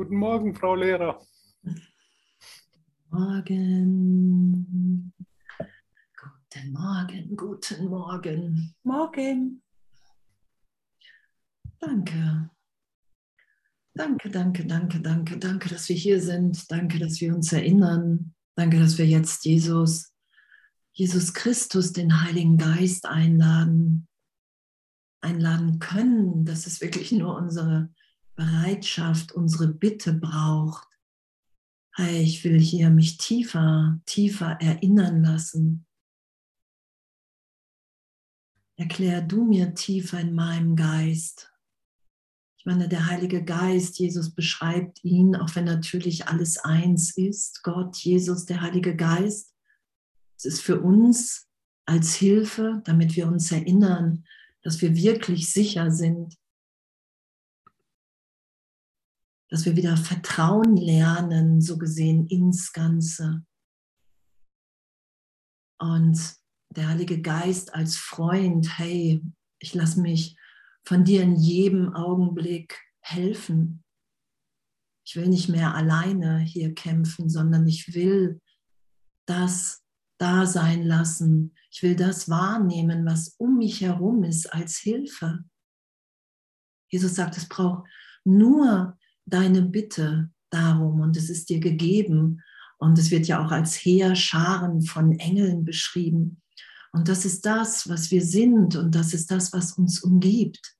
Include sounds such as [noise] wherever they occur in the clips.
Guten Morgen, Frau Lehrer. Morgen. Guten Morgen, guten Morgen. Morgen. Danke. Danke, danke, danke, danke, danke, dass wir hier sind. Danke, dass wir uns erinnern. Danke, dass wir jetzt Jesus, Jesus Christus, den Heiligen Geist einladen, einladen können, dass es wirklich nur unsere Bereitschaft, unsere Bitte braucht. Hey, ich will hier mich tiefer, tiefer erinnern lassen. Erklär du mir tiefer in meinem Geist. Ich meine, der Heilige Geist, Jesus beschreibt ihn, auch wenn natürlich alles eins ist, Gott, Jesus, der Heilige Geist. Es ist für uns als Hilfe, damit wir uns erinnern, dass wir wirklich sicher sind, dass wir wieder Vertrauen lernen, so gesehen ins Ganze. Und der Heilige Geist als Freund, hey, ich lasse mich von dir in jedem Augenblick helfen. Ich will nicht mehr alleine hier kämpfen, sondern ich will das da sein lassen. Ich will das wahrnehmen, was um mich herum ist, als Hilfe. Jesus sagt, es braucht nur deine Bitte darum und es ist dir gegeben. Und es wird ja auch als Heerscharen von Engeln beschrieben. Und das ist das, was wir sind und das ist das, was uns umgibt.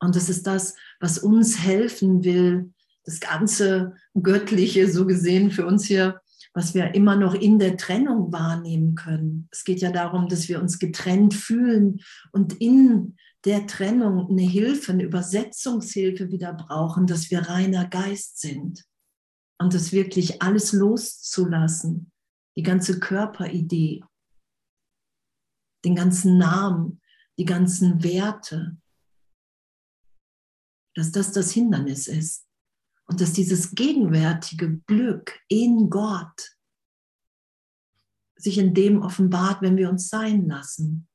Und das ist das, was uns helfen will, das ganze Göttliche so gesehen für uns hier, was wir immer noch in der Trennung wahrnehmen können. Es geht ja darum, dass wir uns getrennt fühlen und in der Trennung eine Hilfe, eine Übersetzungshilfe wieder brauchen, dass wir reiner Geist sind und das wirklich alles loszulassen, die ganze Körperidee, den ganzen Namen, die ganzen Werte, dass das das Hindernis ist und dass dieses gegenwärtige Glück in Gott sich in dem offenbart, wenn wir uns sein lassen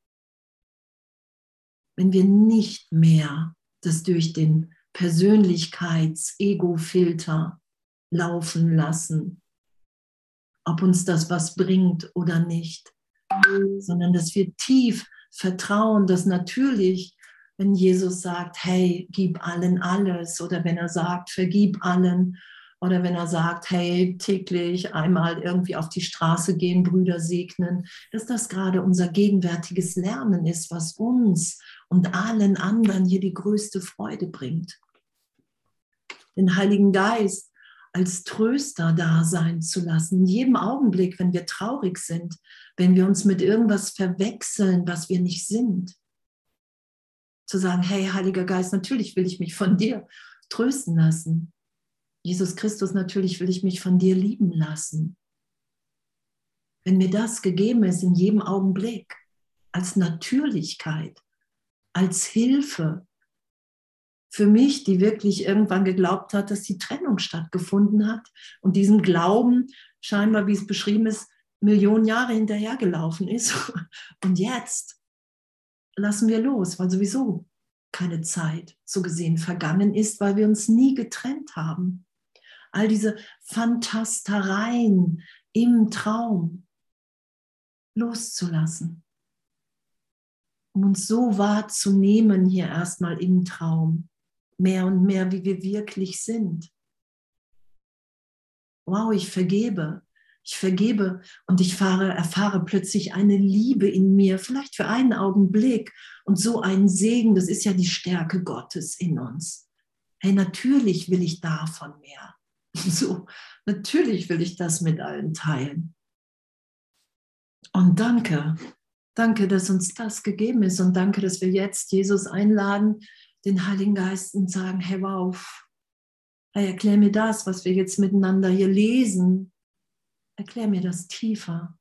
wenn wir nicht mehr das durch den Persönlichkeits-Ego-Filter laufen lassen, ob uns das was bringt oder nicht, sondern dass wir tief vertrauen, dass natürlich, wenn Jesus sagt, hey, gib allen alles oder wenn er sagt, vergib allen oder wenn er sagt, hey, täglich einmal irgendwie auf die Straße gehen, Brüder segnen, dass das gerade unser gegenwärtiges Lernen ist, was uns und allen anderen hier die größte Freude bringt. Den Heiligen Geist als Tröster da sein zu lassen, in jedem Augenblick, wenn wir traurig sind, wenn wir uns mit irgendwas verwechseln, was wir nicht sind. Zu sagen, hey, Heiliger Geist, natürlich will ich mich von dir trösten lassen. Jesus Christus, natürlich will ich mich von dir lieben lassen. Wenn mir das gegeben ist in jedem Augenblick, als Natürlichkeit, als Hilfe für mich, die wirklich irgendwann geglaubt hat, dass die Trennung stattgefunden hat und diesem Glauben scheinbar, wie es beschrieben ist, Millionen Jahre hinterhergelaufen ist. [laughs] Und jetzt lassen wir los, weil sowieso keine Zeit so gesehen vergangen ist, weil wir uns nie getrennt haben all diese Fantastereien im Traum loszulassen, um uns so wahrzunehmen hier erstmal im Traum, mehr und mehr, wie wir wirklich sind. Wow, ich vergebe, ich vergebe und ich fahre, erfahre plötzlich eine Liebe in mir, vielleicht für einen Augenblick und so einen Segen, das ist ja die Stärke Gottes in uns. Hey, natürlich will ich davon mehr. [laughs] So, natürlich will ich das mit allen teilen. Und danke, danke, dass uns das gegeben ist und danke, dass wir jetzt Jesus einladen, den Heiligen Geist und sagen, hey, wow, hey, erklär mir das, was wir jetzt miteinander hier lesen. Erklär mir das tiefer.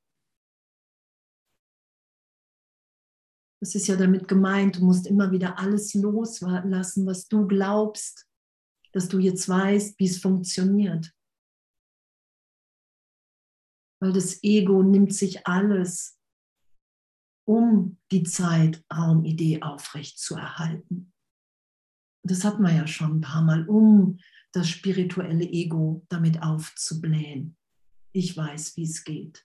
Das ist ja damit gemeint, du musst immer wieder alles loslassen, was du glaubst, dass du jetzt weißt, wie es funktioniert. Weil das Ego nimmt sich alles, um die Zeitraumidee aufrecht zu erhalten. Das hat man ja schon ein paar Mal, um das spirituelle Ego damit aufzublähen. Ich weiß, wie es geht.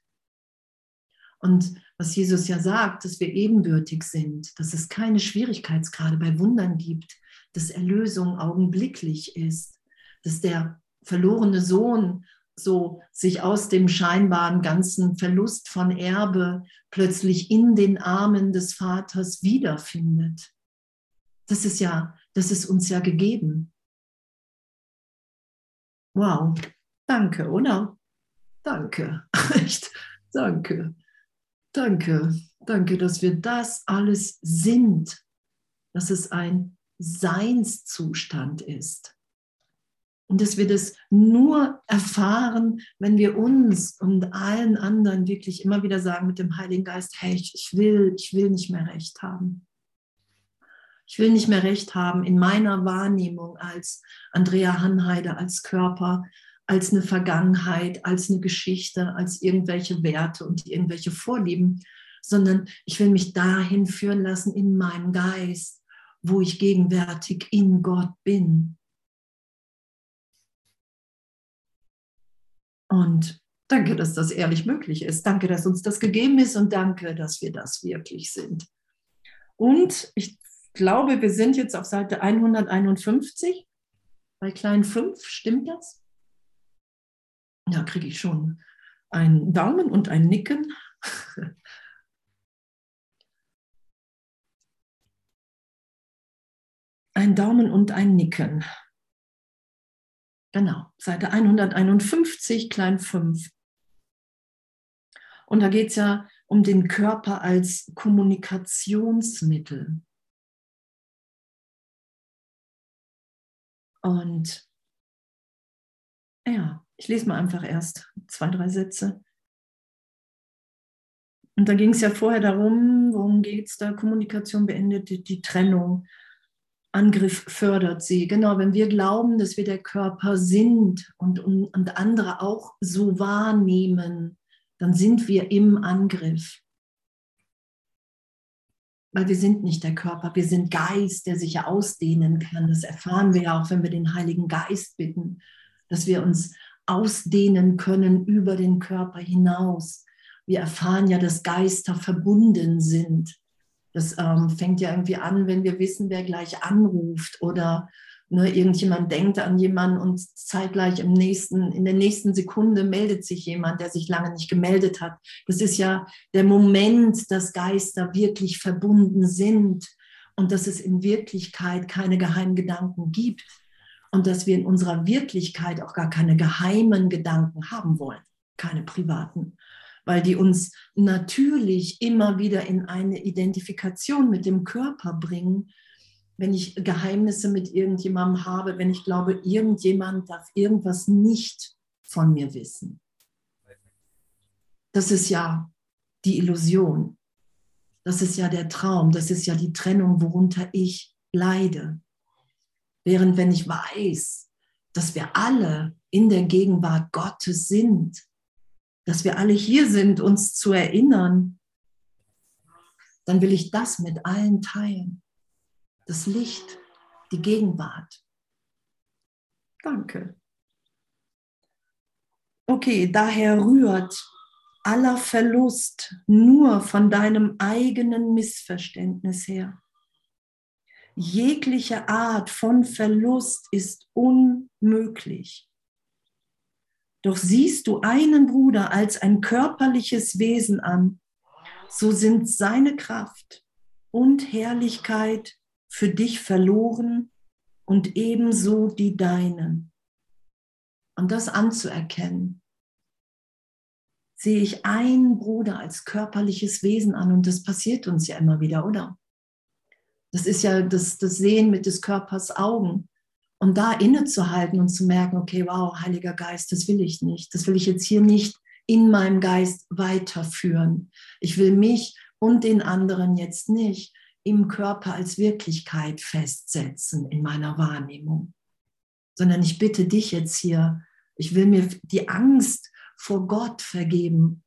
Und was Jesus ja sagt, dass wir ebenbürtig sind, dass es keine Schwierigkeitsgrade bei Wundern gibt, dass Erlösung augenblicklich ist, dass der verlorene Sohn so sich aus dem scheinbaren ganzen Verlust von Erbe plötzlich in den Armen des Vaters wiederfindet. Das ist ja, das ist uns ja gegeben. Wow, danke, oder? Danke, [laughs] echt, danke, danke, danke, dass wir das alles sind, dass es ein Seinszustand ist. Und dass wir das nur erfahren, wenn wir uns und allen anderen wirklich immer wieder sagen mit dem Heiligen Geist, hey, ich will, ich will nicht mehr recht haben. Ich will nicht mehr recht haben in meiner Wahrnehmung als Andrea Hanheide, als Körper, als eine Vergangenheit, als eine Geschichte, als irgendwelche Werte und irgendwelche Vorlieben, sondern ich will mich dahin führen lassen in meinem Geist, wo ich gegenwärtig in Gott bin Und danke, dass das ehrlich möglich ist. Danke, dass uns das gegeben ist und danke, dass wir das wirklich sind. Und ich glaube, wir sind jetzt auf Seite 151 bei klein 5. Stimmt das? Da kriege ich schon einen Daumen und ein Nicken. [laughs] Ein Daumen und ein Nicken. Genau, Seite 151, klein 5. Und da geht es ja um den Körper als Kommunikationsmittel. Und ja, ich lese mal einfach erst zwei, drei Sätze. Und da ging es ja vorher darum, worum geht es da? Kommunikation beendet die, Trennung. Angriff fördert sie. Genau, wenn wir glauben, dass wir der Körper sind und, und, und andere auch so wahrnehmen, dann sind wir im Angriff. Weil wir sind nicht der Körper, wir sind Geist, der sich ja ausdehnen kann. Das erfahren wir ja auch, wenn wir den Heiligen Geist bitten, dass wir uns ausdehnen können über den Körper hinaus. Wir erfahren ja, dass Geister verbunden sind das ähm, fängt ja irgendwie an, wenn wir wissen, wer gleich anruft oder ne, irgendjemand denkt an jemanden und zeitgleich im nächsten, in der nächsten Sekunde meldet sich jemand, der sich lange nicht gemeldet hat. Das ist ja der Moment, dass Geister wirklich verbunden sind und dass es in Wirklichkeit keine geheimen Gedanken gibt und dass wir in unserer Wirklichkeit auch gar keine geheimen Gedanken haben wollen, keine privaten weil die uns natürlich immer wieder in eine Identifikation mit dem Körper bringen. Wenn ich Geheimnisse mit irgendjemandem habe, wenn ich glaube, irgendjemand darf irgendwas nicht von mir wissen. Das ist ja die Illusion. Das ist ja der Traum. Das ist ja die Trennung, worunter ich leide. Während wenn ich weiß, dass wir alle in der Gegenwart Gottes sind, dass wir alle hier sind, uns zu erinnern, dann will ich das mit allen teilen. Das Licht, die Gegenwart. Danke. Okay, daher rührt aller Verlust nur von deinem eigenen Missverständnis her. Jegliche Art von Verlust ist unmöglich. Doch siehst du einen Bruder als ein körperliches Wesen an, so sind seine Kraft und Herrlichkeit für dich verloren und ebenso die deinen. Und das anzuerkennen, sehe ich einen Bruder als körperliches Wesen an und das passiert uns ja immer wieder, oder? Das ist ja das, das Sehen mit des Körpers Augen. Und da innezuhalten und zu merken, okay, wow, Heiliger Geist, das will ich nicht. Das will ich jetzt hier nicht in meinem Geist weiterführen. Ich will mich und den anderen jetzt nicht im Körper als Wirklichkeit festsetzen in meiner Wahrnehmung, sondern ich bitte dich jetzt hier, ich will mir die Angst vor Gott vergeben.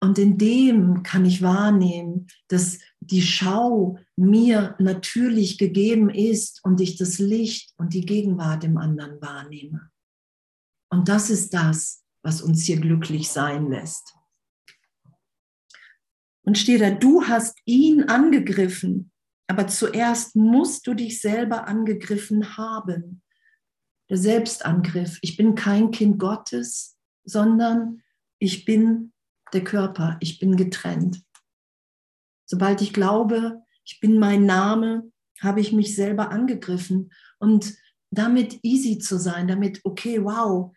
Und in dem kann ich wahrnehmen, dass die Schau mir natürlich gegeben ist und ich das Licht und die Gegenwart im anderen wahrnehme. Und das ist das, was uns hier glücklich sein lässt. Und steht da, du hast ihn angegriffen, aber zuerst musst du dich selber angegriffen haben. Der Selbstangriff. Ich bin kein Kind Gottes, sondern ich bin der Körper, ich bin getrennt. Sobald ich glaube, ich bin mein Name, habe ich mich selber angegriffen. Und damit easy zu sein, damit, okay, wow,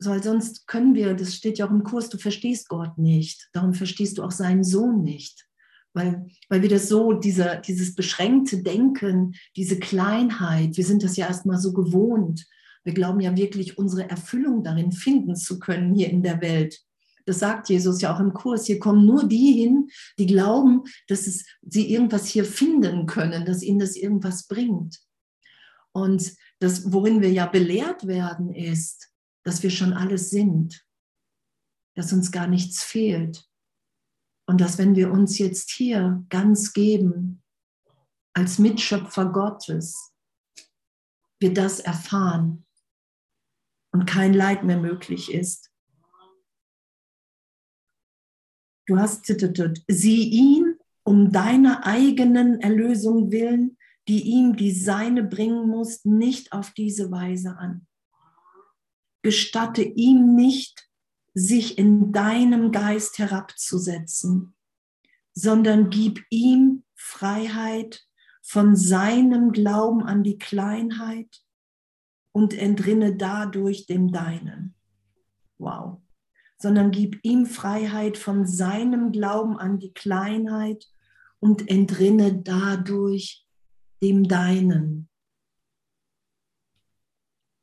weil sonst können wir, das steht ja auch im Kurs, du verstehst Gott nicht. Darum verstehst du auch seinen Sohn nicht. Weil, weil wir das so, dieser, dieses beschränkte Denken, diese Kleinheit, wir sind das ja erstmal so gewohnt. Wir glauben ja wirklich, unsere Erfüllung darin finden zu können hier in der Welt. Das sagt Jesus ja auch im Kurs. Hier kommen nur die hin, die glauben, dass es, sie irgendwas hier finden können, dass ihnen das irgendwas bringt. Und das, worin wir ja belehrt werden, ist, dass wir schon alles sind, dass uns gar nichts fehlt. Und dass wenn wir uns jetzt hier ganz geben, als Mitschöpfer Gottes, wir das erfahren und kein Leid mehr möglich ist. Du hast sieh ihn um deiner eigenen Erlösung willen, die ihm die seine bringen muss, nicht auf diese Weise an. Gestatte ihm nicht, sich in deinem Geist herabzusetzen, sondern gib ihm Freiheit von seinem Glauben an die Kleinheit und entrinne dadurch dem deinen. Wow sondern gib ihm Freiheit von seinem Glauben an die Kleinheit und entrinne dadurch dem Deinen.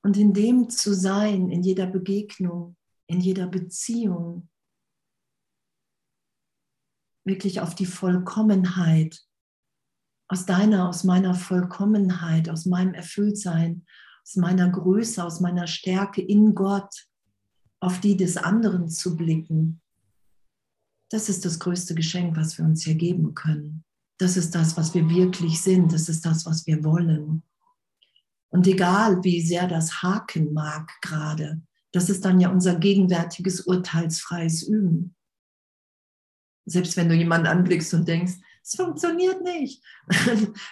Und in dem zu sein, in jeder Begegnung, in jeder Beziehung, wirklich auf die Vollkommenheit, aus deiner, aus meiner Vollkommenheit, aus meinem Erfülltsein, aus meiner Größe, aus meiner Stärke in Gott auf die des anderen zu blicken, das ist das größte Geschenk, was wir uns hier geben können. Das ist das, was wir wirklich sind. Das ist das, was wir wollen. Und egal, wie sehr das haken mag gerade, das ist dann ja unser gegenwärtiges urteilsfreies Üben. Selbst wenn du jemanden anblickst und denkst, es funktioniert nicht, [laughs]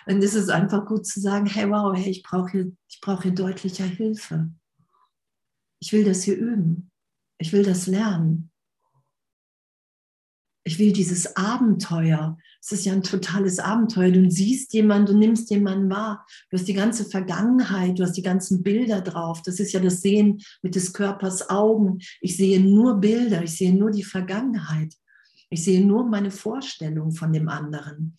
dann ist es einfach gut zu sagen, hey, wow, hey, ich brauche hier, ich brauche hier deutlicher Hilfe. Ich will das hier üben. Ich will das lernen. Ich will dieses Abenteuer. Es ist ja ein totales Abenteuer. Du siehst jemanden, du nimmst jemanden wahr. Du hast die ganze Vergangenheit, du hast die ganzen Bilder drauf. Das ist ja das Sehen mit des Körpers Augen. Ich sehe nur Bilder, ich sehe nur die Vergangenheit. Ich sehe nur meine Vorstellung von dem anderen.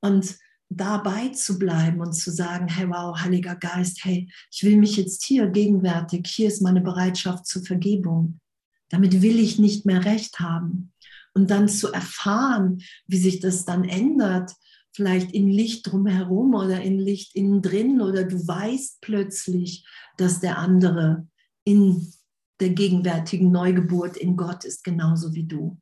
Und dabei zu bleiben und zu sagen, hey wow, Heiliger Geist, hey, ich will mich jetzt hier gegenwärtig, hier ist meine Bereitschaft zur Vergebung. Damit will ich nicht mehr recht haben. Und dann zu erfahren, wie sich das dann ändert, vielleicht in Licht drumherum oder in Licht innen drin oder du weißt plötzlich, dass der andere in der gegenwärtigen Neugeburt in Gott ist, genauso wie du.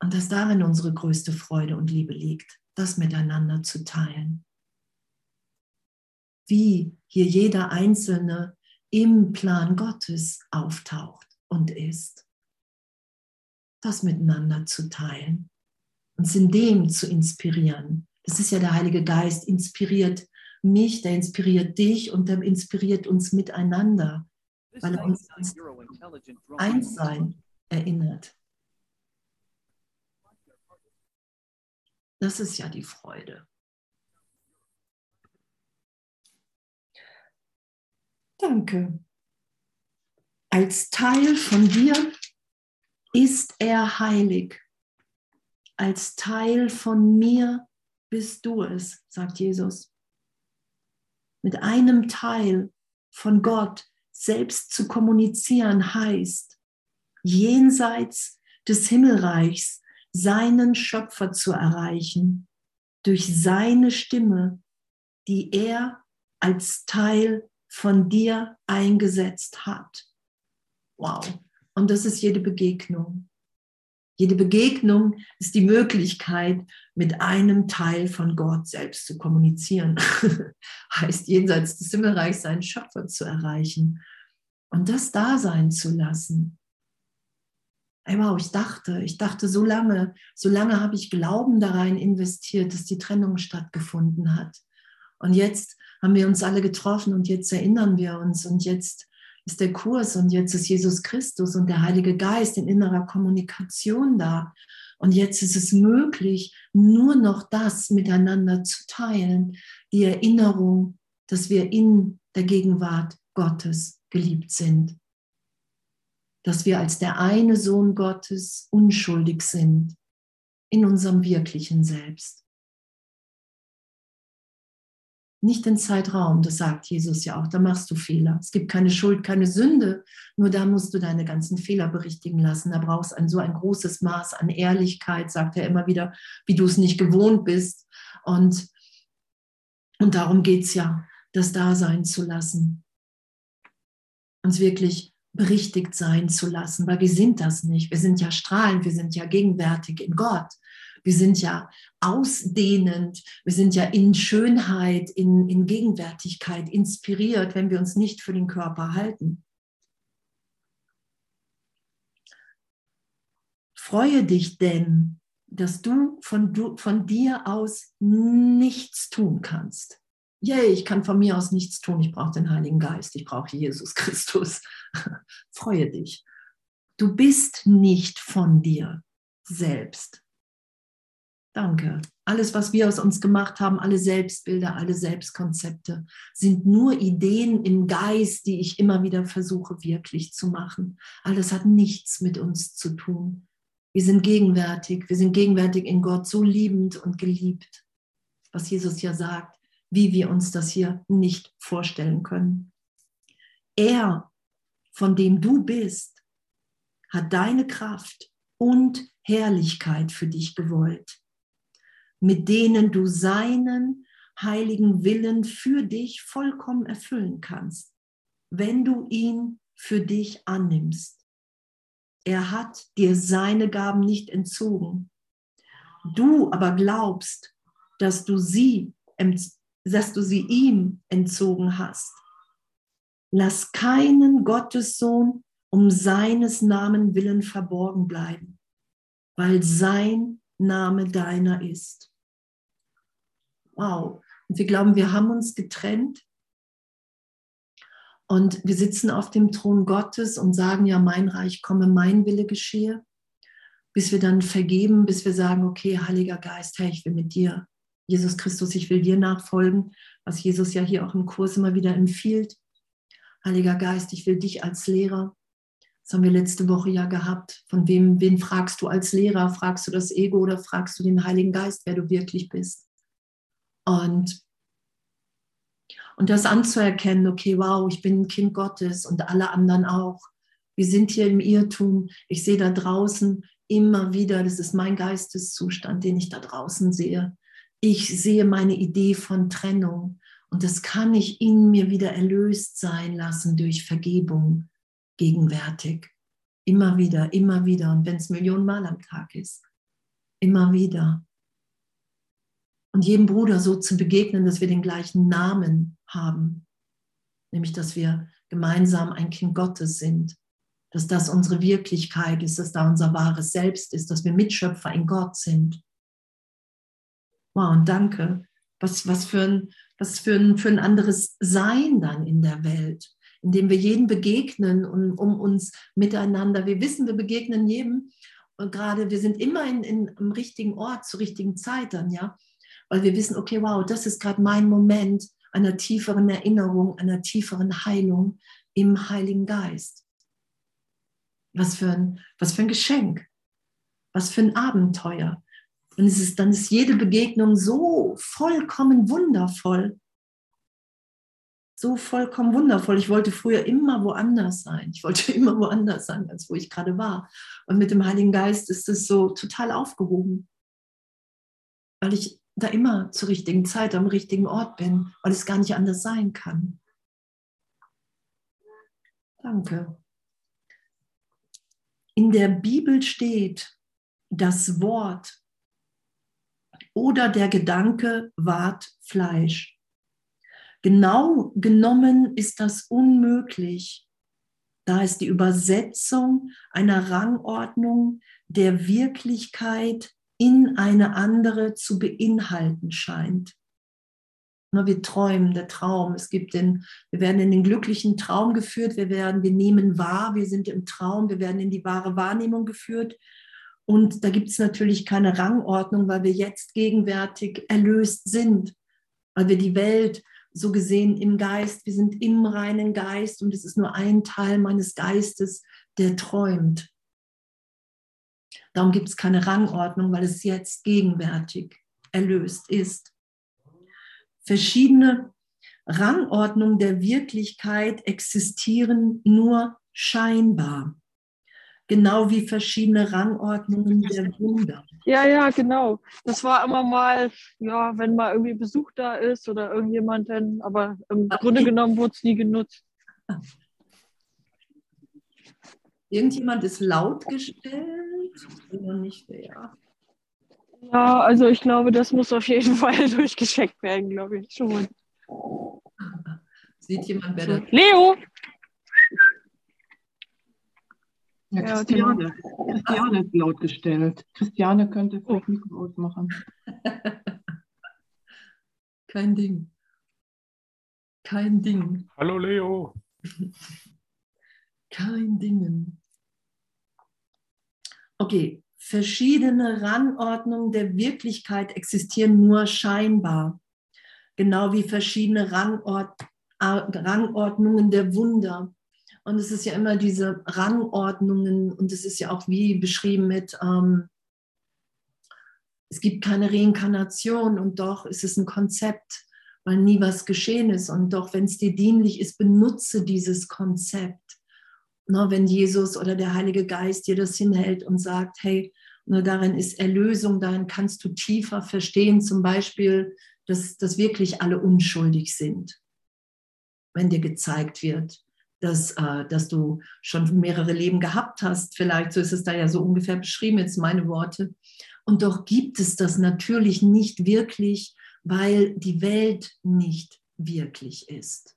Und dass darin unsere größte Freude und Liebe liegt, das miteinander zu teilen. Wie hier jeder Einzelne im Plan Gottes auftaucht und ist. Das miteinander zu teilen, uns in dem zu inspirieren. Das ist ja der Heilige Geist, inspiriert mich, der inspiriert dich und der inspiriert uns miteinander, weil er uns ans Einssein erinnert. Das ist ja die Freude. Danke. Als Teil von dir ist er heilig. Als Teil von mir bist du es, sagt Jesus. Mit einem Teil von Gott selbst zu kommunizieren heißt, jenseits des Himmelreichs seinen Schöpfer zu erreichen durch seine Stimme, die er als Teil von dir eingesetzt hat. Wow. Und das ist jede Begegnung. Jede Begegnung ist die Möglichkeit, mit einem Teil von Gott selbst zu kommunizieren. [laughs] heißt, jenseits des Himmelreichs seinen Schöpfer zu erreichen und das da sein zu lassen. Ey, wow, ich dachte, ich dachte so lange, so lange habe ich Glauben da rein investiert, dass die Trennung stattgefunden hat. Und jetzt haben wir uns alle getroffen und jetzt erinnern wir uns und jetzt ist der Kurs und jetzt ist Jesus Christus und der Heilige Geist in innerer Kommunikation da. Und jetzt ist es möglich, nur noch das miteinander zu teilen, die Erinnerung, dass wir in der Gegenwart Gottes geliebt sind, dass wir als der eine Sohn Gottes unschuldig sind in unserem wirklichen Selbst. Nicht den Zeitraum, das sagt Jesus ja auch, da machst du Fehler. Es gibt keine Schuld, keine Sünde, nur da musst du deine ganzen Fehler berichtigen lassen. Da brauchst du so ein großes Maß an Ehrlichkeit, sagt er immer wieder, wie du es nicht gewohnt bist. Und, und darum geht es ja, das da sein zu lassen. Uns wirklich berichtigt sein zu lassen, weil wir sind das nicht. Wir sind ja strahlend, wir sind ja gegenwärtig in Gott. Wir sind ja ausdehnend, wir sind ja in Schönheit, in, in Gegenwärtigkeit inspiriert, wenn wir uns nicht für den Körper halten. Freue dich denn, dass du von, du von dir aus nichts tun kannst. Yay, ich kann von mir aus nichts tun. Ich brauche den Heiligen Geist. Ich brauche Jesus Christus. [laughs] Freue dich. Du bist nicht von dir selbst. Danke. Alles, was wir aus uns gemacht haben, alle Selbstbilder, alle Selbstkonzepte, sind nur Ideen im Geist, die ich immer wieder versuche wirklich zu machen. Alles hat nichts mit uns zu tun. Wir sind gegenwärtig, wir sind gegenwärtig in Gott, so liebend und geliebt, was Jesus ja sagt, wie wir uns das hier nicht vorstellen können. Er, von dem du bist, hat deine Kraft und Herrlichkeit für dich gewollt mit denen du seinen heiligen Willen für dich vollkommen erfüllen kannst, wenn du ihn für dich annimmst. Er hat dir seine Gaben nicht entzogen. Du aber glaubst, dass du sie, dass du sie ihm entzogen hast. Lass keinen Gottessohn um seines Namen willen verborgen bleiben, weil sein Name deiner ist. Wow. Und wir glauben, wir haben uns getrennt und wir sitzen auf dem Thron Gottes und sagen, ja, mein Reich komme, mein Wille geschehe, bis wir dann vergeben, bis wir sagen, okay, Heiliger Geist, hey, ich will mit dir, Jesus Christus, ich will dir nachfolgen, was Jesus ja hier auch im Kurs immer wieder empfiehlt. Heiliger Geist, ich will dich als Lehrer. Das haben wir letzte Woche ja gehabt. Von wem, wen fragst du als Lehrer? Fragst du das Ego oder fragst du den Heiligen Geist, wer du wirklich bist? Und, und das anzuerkennen, okay, wow, ich bin ein Kind Gottes und alle anderen auch. Wir sind hier im Irrtum. Ich sehe da draußen immer wieder, das ist mein Geisteszustand, den ich da draußen sehe. Ich sehe meine Idee von Trennung und das kann ich in mir wieder erlöst sein lassen durch Vergebung gegenwärtig. Immer wieder, immer wieder. Und wenn es Millionen Mal am Tag ist, immer wieder. Und jedem Bruder so zu begegnen, dass wir den gleichen Namen haben. Nämlich, dass wir gemeinsam ein Kind Gottes sind. Dass das unsere Wirklichkeit ist, dass da unser wahres Selbst ist, dass wir Mitschöpfer in Gott sind. Wow, und danke. Was, was, für, ein, was für, ein, für ein anderes Sein dann in der Welt indem wir jeden begegnen und um uns miteinander, wir wissen, wir begegnen jedem und gerade wir sind immer in, in, im richtigen Ort zur richtigen Zeit dann, ja, weil wir wissen, okay, wow, das ist gerade mein Moment einer tieferen Erinnerung, einer tieferen Heilung im Heiligen Geist. Was für ein, was für ein Geschenk, was für ein Abenteuer. Und es ist, dann ist jede Begegnung so vollkommen wundervoll, so vollkommen wundervoll. Ich wollte früher immer woanders sein. Ich wollte [laughs] immer woanders sein, als wo ich gerade war. Und mit dem Heiligen Geist ist es so total aufgehoben, weil ich da immer zur richtigen Zeit am richtigen Ort bin, weil es gar nicht anders sein kann. Danke. in der Bibel steht, das Wort oder der Gedanke ward Fleisch. Genau genommen ist das unmöglich, da es die Übersetzung einer Rangordnung der Wirklichkeit in eine andere zu beinhalten scheint. Wir träumen, der Traum. Es gibt den, wir werden in den glücklichen Traum geführt, wir werden, wir nehmen wahr, wir sind im Traum, wir werden in die wahre Wahrnehmung geführt. Und da gibt es natürlich keine Rangordnung, weil wir jetzt gegenwärtig erlöst sind, weil wir die Welt so gesehen im Geist, wir sind im reinen Geist und es ist nur ein Teil meines Geistes, der träumt. Darum gibt es keine Rangordnung, weil es jetzt gegenwärtig erlöst ist. Verschiedene Rangordnungen der Wirklichkeit existieren nur scheinbar. Genau wie verschiedene Rangordnungen der Wunder. Ja, ja, genau. Das war immer mal, ja, wenn mal irgendwie Besuch da ist oder irgendjemanden, aber im aber Grunde genommen wurde es nie genutzt. Irgendjemand ist laut gestellt oder nicht wer? Ja, also ich glaube, das muss auf jeden [laughs] Fall durchgescheckt werden, glaube ich schon. Sieht jemand, wer das? Leo! Ja, Christiane. Christiane ist laut gestellt. Christiane könnte oh. Mikro ausmachen. [laughs] Kein Ding. Kein Ding. Hallo Leo. [laughs] Kein Ding. Okay, verschiedene Rangordnungen der Wirklichkeit existieren nur scheinbar. Genau wie verschiedene Rangord Rangordnungen der Wunder. Und es ist ja immer diese Rangordnungen und es ist ja auch wie beschrieben mit, ähm, es gibt keine Reinkarnation und doch ist es ein Konzept, weil nie was geschehen ist. Und doch, wenn es dir dienlich ist, benutze dieses Konzept. Ne, wenn Jesus oder der Heilige Geist dir das hinhält und sagt, hey, nur darin ist Erlösung, darin kannst du tiefer verstehen, zum Beispiel, dass, dass wirklich alle unschuldig sind, wenn dir gezeigt wird, dass, äh, dass du schon mehrere Leben gehabt hast. Vielleicht, so ist es da ja so ungefähr beschrieben, jetzt meine Worte. Und doch gibt es das natürlich nicht wirklich, weil die Welt nicht wirklich ist.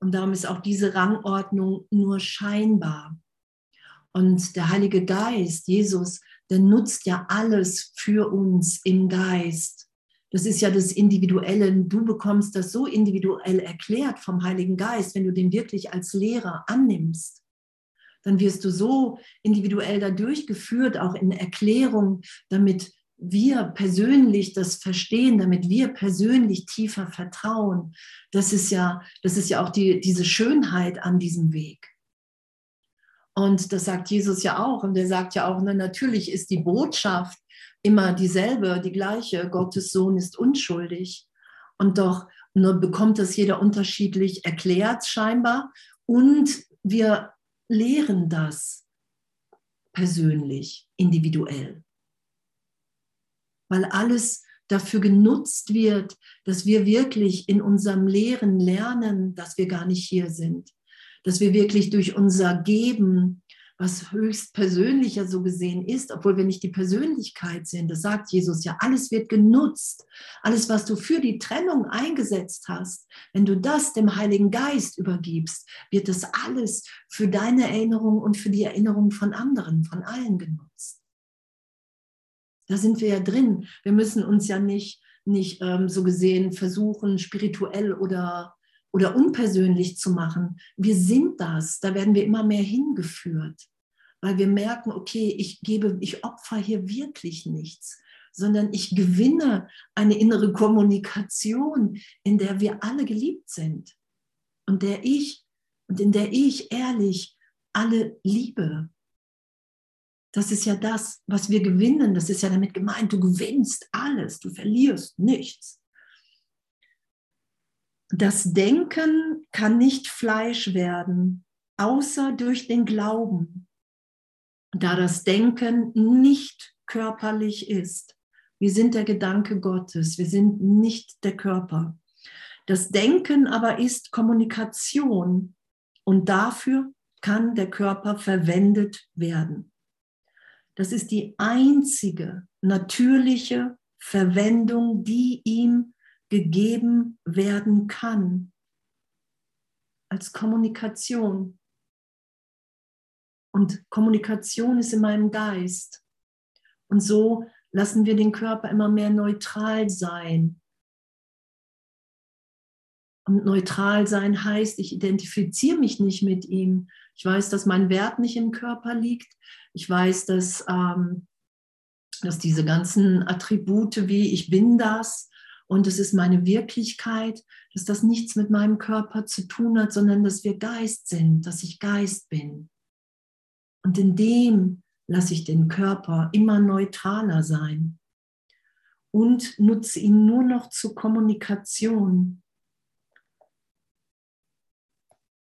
Und darum ist auch diese Rangordnung nur scheinbar. Und der Heilige Geist, Jesus, der nutzt ja alles für uns im Geist. Das ist ja das Individuelle. Du bekommst das so individuell erklärt vom Heiligen Geist, wenn du den wirklich als Lehrer annimmst. Dann wirst du so individuell da durchgeführt, auch in Erklärung, damit wir persönlich das verstehen, damit wir persönlich tiefer vertrauen. Das ist ja, das ist ja auch die, diese Schönheit an diesem Weg. Und das sagt Jesus ja auch. Und er sagt ja auch, na, natürlich ist die Botschaft immer dieselbe, die gleiche. Gottes Sohn ist unschuldig. Und doch nur bekommt das jeder unterschiedlich erklärt scheinbar. Und wir lehren das persönlich, individuell. Weil alles dafür genutzt wird, dass wir wirklich in unserem Lehren lernen, dass wir gar nicht hier sind dass wir wirklich durch unser Geben, was höchst persönlicher so gesehen ist, obwohl wir nicht die Persönlichkeit sind, das sagt Jesus ja, alles wird genutzt. Alles, was du für die Trennung eingesetzt hast, wenn du das dem Heiligen Geist übergibst, wird das alles für deine Erinnerung und für die Erinnerung von anderen, von allen genutzt. Da sind wir ja drin. Wir müssen uns ja nicht, nicht ähm, so gesehen versuchen, spirituell oder oder unpersönlich zu machen. Wir sind das, da werden wir immer mehr hingeführt, weil wir merken, okay, ich gebe, ich opfer hier wirklich nichts, sondern ich gewinne eine innere Kommunikation, in der wir alle geliebt sind und der ich und in der ich ehrlich alle liebe. Das ist ja das, was wir gewinnen. Das ist ja damit gemeint, du gewinnst alles, du verlierst nichts. Das Denken kann nicht Fleisch werden, außer durch den Glauben, da das Denken nicht körperlich ist. Wir sind der Gedanke Gottes, wir sind nicht der Körper. Das Denken aber ist Kommunikation und dafür kann der Körper verwendet werden. Das ist die einzige natürliche Verwendung, die ihm gegeben werden kann als Kommunikation. Und Kommunikation ist in meinem Geist. Und so lassen wir den Körper immer mehr neutral sein. Und neutral sein heißt, ich identifiziere mich nicht mit ihm. Ich weiß, dass mein Wert nicht im Körper liegt. Ich weiß, dass, ähm, dass diese ganzen Attribute wie ich bin das und es ist meine Wirklichkeit, dass das nichts mit meinem Körper zu tun hat, sondern dass wir Geist sind, dass ich Geist bin. Und in dem lasse ich den Körper immer neutraler sein und nutze ihn nur noch zur Kommunikation.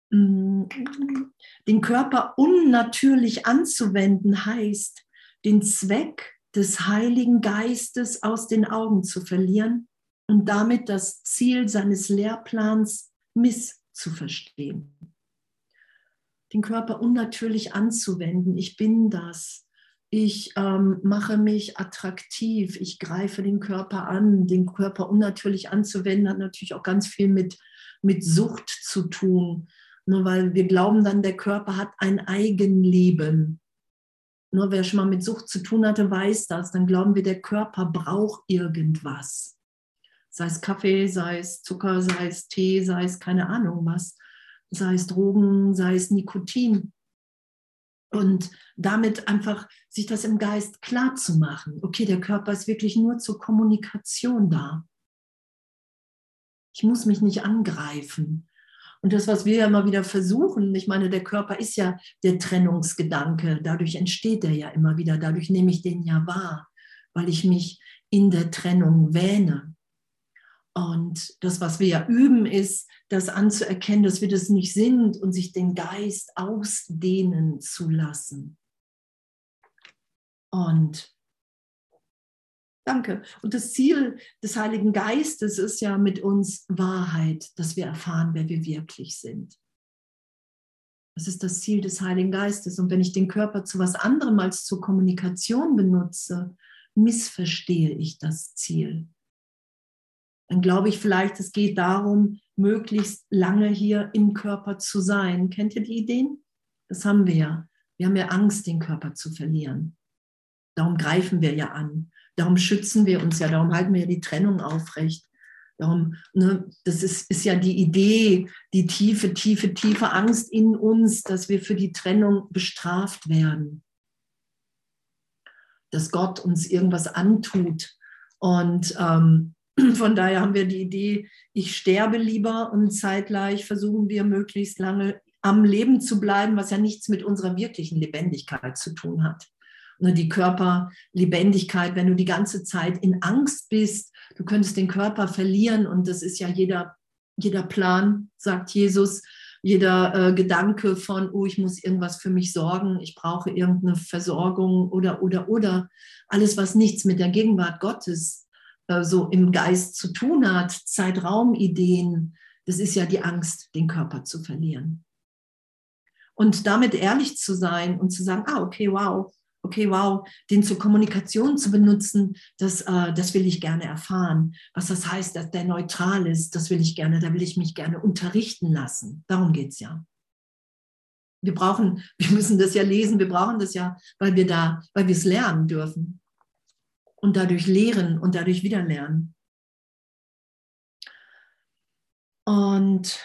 Mm, den Körper unnatürlich anzuwenden heißt, den Zweck des Heiligen Geistes aus den Augen zu verlieren und damit das Ziel seines Lehrplans misszuverstehen. Den Körper unnatürlich anzuwenden, ich bin das, ich ähm, mache mich attraktiv, ich greife den Körper an. Den Körper unnatürlich anzuwenden hat natürlich auch ganz viel mit, mit Sucht zu tun. Nur weil wir glauben dann, der Körper hat ein Eigenleben. Nur wer schon mal mit Sucht zu tun hatte, weiß das. Dann glauben wir, der Körper braucht irgendwas. Sei es Kaffee, sei es Zucker, sei es Tee, sei es keine Ahnung was. Sei es Drogen, sei es Nikotin. Und damit einfach sich das im Geist klar zu machen. Okay, der Körper ist wirklich nur zur Kommunikation da. Ich muss mich nicht angreifen. Und das, was wir ja immer wieder versuchen, ich meine, der Körper ist ja der Trennungsgedanke, dadurch entsteht er ja immer wieder, dadurch nehme ich den ja wahr, weil ich mich in der Trennung wähne. Und das, was wir ja üben, ist, das anzuerkennen, dass wir das nicht sind und sich den Geist ausdehnen zu lassen. Und Danke. Und das Ziel des Heiligen Geistes ist ja mit uns Wahrheit, dass wir erfahren, wer wir wirklich sind. Das ist das Ziel des Heiligen Geistes. Und wenn ich den Körper zu was anderem als zur Kommunikation benutze, missverstehe ich das Ziel. Dann glaube ich vielleicht, es geht darum, möglichst lange hier im Körper zu sein. Kennt ihr die Ideen? Das haben wir ja. Wir haben ja Angst, den Körper zu verlieren. Darum greifen wir ja an. Darum schützen wir uns ja, darum halten wir ja die Trennung aufrecht. Darum, ne, das ist, ist ja die Idee, die tiefe, tiefe, tiefe Angst in uns, dass wir für die Trennung bestraft werden. Dass Gott uns irgendwas antut. Und ähm, [clears throat] von daher haben wir die Idee, ich sterbe lieber und zeitgleich versuchen wir möglichst lange am Leben zu bleiben, was ja nichts mit unserer wirklichen Lebendigkeit zu tun hat. Ne, die Körperlebendigkeit, wenn du die ganze Zeit in Angst bist, du könntest den Körper verlieren und das ist ja jeder, jeder Plan, sagt Jesus, jeder äh, Gedanke von, oh, ich muss irgendwas für mich sorgen, ich brauche irgendeine Versorgung oder, oder, oder. Alles, was nichts mit der Gegenwart Gottes äh, so im Geist zu tun hat, Zeitraumideen, das ist ja die Angst, den Körper zu verlieren. Und damit ehrlich zu sein und zu sagen, ah, okay, wow, okay, wow, den zur Kommunikation zu benutzen, das, äh, das will ich gerne erfahren. Was das heißt, dass der neutral ist, das will ich gerne, da will ich mich gerne unterrichten lassen. Darum geht es ja. Wir brauchen, [laughs] wir müssen das ja lesen, wir brauchen das ja, weil wir da, weil wir es lernen dürfen. Und dadurch lehren und dadurch wieder lernen. Und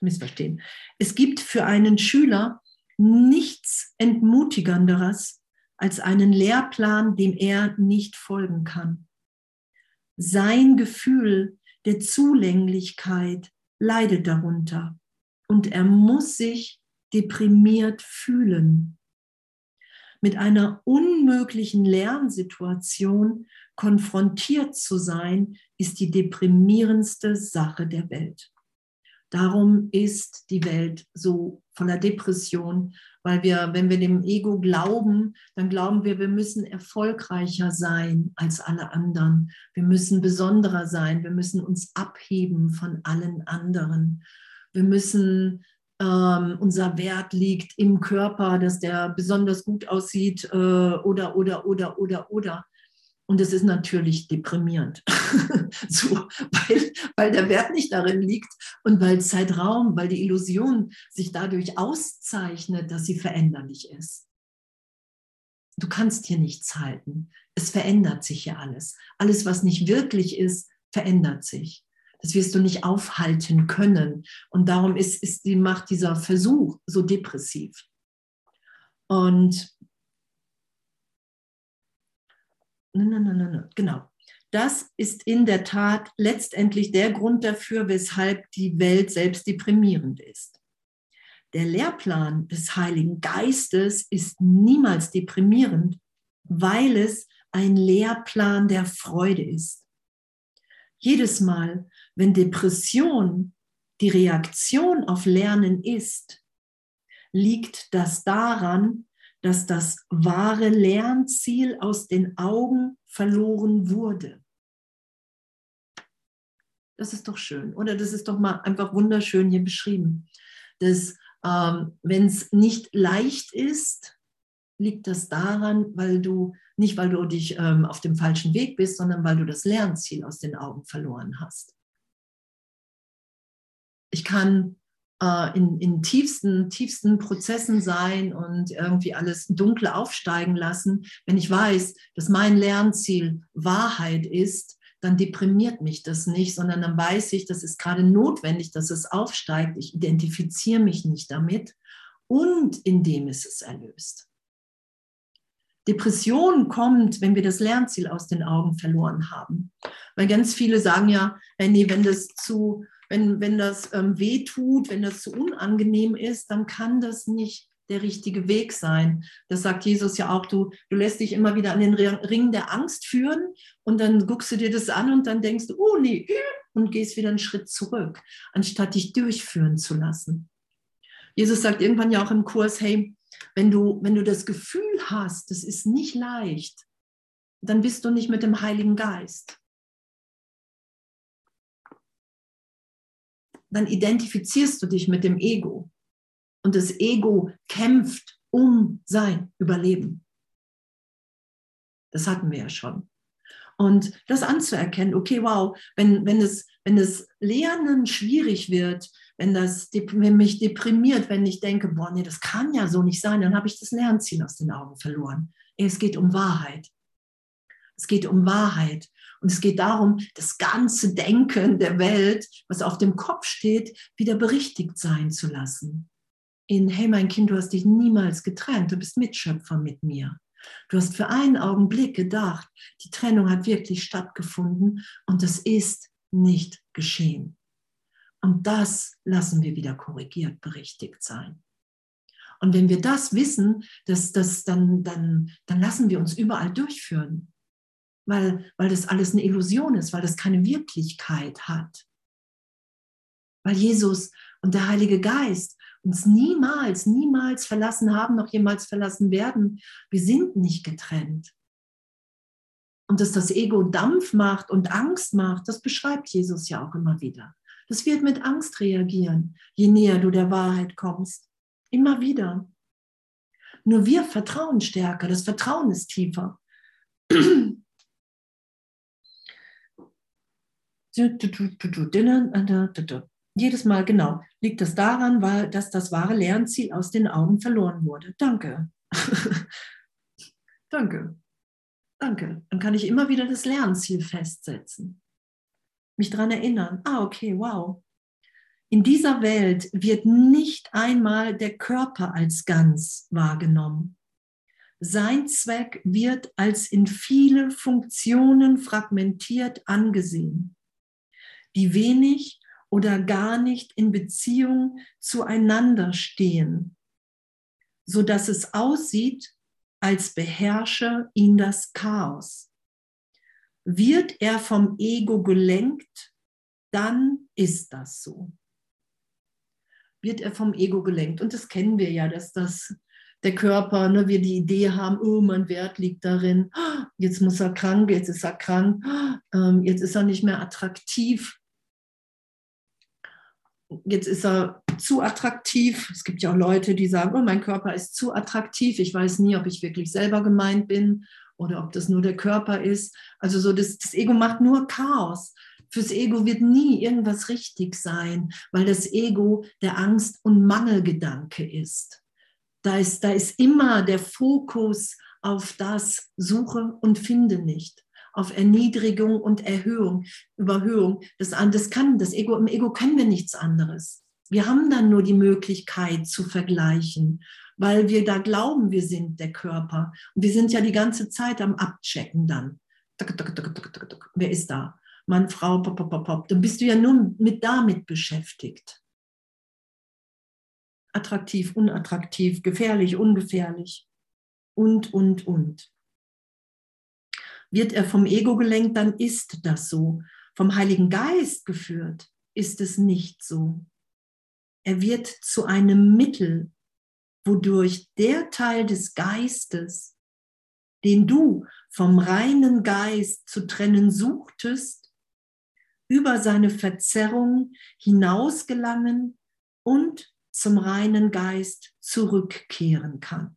missverstehen. Es gibt für einen Schüler nichts Entmutigenderes als einen Lehrplan, dem er nicht folgen kann. Sein Gefühl der Zulänglichkeit leidet darunter und er muss sich deprimiert fühlen. Mit einer unmöglichen Lernsituation konfrontiert zu sein, ist die deprimierendste Sache der Welt. Darum ist die Welt so voller Depression, weil wir, wenn wir dem Ego glauben, dann glauben wir, wir müssen erfolgreicher sein als alle anderen. Wir müssen besonderer sein. Wir müssen uns abheben von allen anderen. Wir müssen ähm, unser Wert liegt im Körper, dass der besonders gut aussieht äh, oder, oder, oder, oder, oder. Und es ist natürlich deprimierend, [laughs] so, weil, weil der Wert nicht darin liegt und weil Zeitraum, weil die Illusion sich dadurch auszeichnet, dass sie veränderlich ist. Du kannst hier nichts halten. Es verändert sich hier alles. Alles, was nicht wirklich ist, verändert sich. Das wirst du nicht aufhalten können. Und darum ist, ist die Macht dieser Versuch so depressiv. Und nein, nein, nein, nein, genau. Das ist in der Tat letztendlich der Grund dafür, weshalb die Welt selbst deprimierend ist. Der Lehrplan des Heiligen Geistes ist niemals deprimierend, weil es ein Lehrplan der Freude ist. Jedes Mal, wenn Depression die Reaktion auf Lernen ist, liegt das daran, dass das wahre Lernziel aus den Augen verloren wurde. Das ist doch schön, oder? Das ist doch mal einfach wunderschön hier beschrieben. Dass, ähm, wenn es nicht leicht ist, liegt das daran, weil du nicht, weil du dich ähm, auf dem falschen Weg bist, sondern weil du das Lernziel aus den Augen verloren hast. Ich kann äh, in, in tiefsten, tiefsten Prozessen sein und irgendwie alles Dunkle aufsteigen lassen. Wenn ich weiß, dass mein Lernziel Wahrheit ist, dann deprimiert mich das nicht, sondern dann weiß ich, das ist gerade notwendig, dass es aufsteigt. Ich identifiziere mich nicht damit und indem es es erlöst. Depression kommt, wenn wir das Lernziel aus den Augen verloren haben. Weil ganz viele sagen ja, wenn das zu, wenn, wenn das ähm, weh tut, wenn das zu unangenehm ist, dann kann das nicht der richtige Weg sein. Das sagt Jesus ja auch, du, du lässt dich immer wieder an den Ring der Angst führen und dann guckst du dir das an und dann denkst du, oh nee, und gehst wieder einen Schritt zurück, anstatt dich durchführen zu lassen. Jesus sagt irgendwann ja auch im Kurs, hey, wenn du, wenn du das Gefühl hast, das ist nicht leicht, dann bist du nicht mit dem Heiligen Geist. Dann identifizierst du dich mit dem Ego. Und das Ego kämpft um sein Überleben. Das hatten wir ja schon. Und das anzuerkennen, okay, wow, wenn, wenn, es, wenn das Lernen schwierig wird, wenn das wenn mich deprimiert, wenn ich denke, boah, nee, das kann ja so nicht sein, dann habe ich das Lernziel aus den Augen verloren. Es geht um Wahrheit. Es geht um Wahrheit. Und es geht darum, das ganze Denken der Welt, was auf dem Kopf steht, wieder berichtigt sein zu lassen. In, hey mein Kind, du hast dich niemals getrennt, du bist Mitschöpfer mit mir. Du hast für einen Augenblick gedacht, die Trennung hat wirklich stattgefunden und das ist nicht geschehen. Und das lassen wir wieder korrigiert, berichtigt sein. Und wenn wir das wissen, dass das dann, dann, dann lassen wir uns überall durchführen, weil, weil das alles eine Illusion ist, weil das keine Wirklichkeit hat. Weil Jesus und der Heilige Geist uns niemals, niemals verlassen haben, noch jemals verlassen werden. Wir sind nicht getrennt. Und dass das Ego Dampf macht und Angst macht, das beschreibt Jesus ja auch immer wieder. Das wird mit Angst reagieren, je näher du der Wahrheit kommst. Immer wieder. Nur wir vertrauen stärker, das Vertrauen ist tiefer. [clears throat] Jedes Mal, genau, liegt das daran, weil, dass das wahre Lernziel aus den Augen verloren wurde. Danke. [laughs] Danke. Danke. Dann kann ich immer wieder das Lernziel festsetzen mich daran erinnern, ah, okay, wow. In dieser Welt wird nicht einmal der Körper als ganz wahrgenommen. Sein Zweck wird als in viele Funktionen fragmentiert angesehen, die wenig oder gar nicht in Beziehung zueinander stehen, so dass es aussieht, als beherrsche ihn das Chaos. Wird er vom Ego gelenkt, dann ist das so. Wird er vom Ego gelenkt. Und das kennen wir ja, dass das der Körper, ne, wir die Idee haben, oh, mein Wert liegt darin, jetzt muss er krank, jetzt ist er krank, ähm, jetzt ist er nicht mehr attraktiv, jetzt ist er zu attraktiv. Es gibt ja auch Leute, die sagen, oh, mein Körper ist zu attraktiv. Ich weiß nie, ob ich wirklich selber gemeint bin oder ob das nur der Körper ist. Also so das, das Ego macht nur Chaos. Fürs Ego wird nie irgendwas richtig sein, weil das Ego der Angst- und Mangelgedanke ist. Da ist, da ist immer der Fokus auf das Suche und Finde nicht, auf Erniedrigung und Erhöhung, Überhöhung. Das, das kann, das Ego, im Ego können wir nichts anderes. Wir haben dann nur die Möglichkeit zu vergleichen, weil wir da glauben, wir sind der Körper. Und wir sind ja die ganze Zeit am Abchecken dann. Wer ist da? Mann, Frau, pop, pop, pop. Dann bist du ja nur mit damit beschäftigt. Attraktiv, unattraktiv, gefährlich, ungefährlich und, und, und. Wird er vom Ego gelenkt, dann ist das so. Vom Heiligen Geist geführt, ist es nicht so. Er wird zu einem Mittel, wodurch der Teil des Geistes, den du vom reinen Geist zu trennen suchtest, über seine Verzerrung hinausgelangen und zum reinen Geist zurückkehren kann.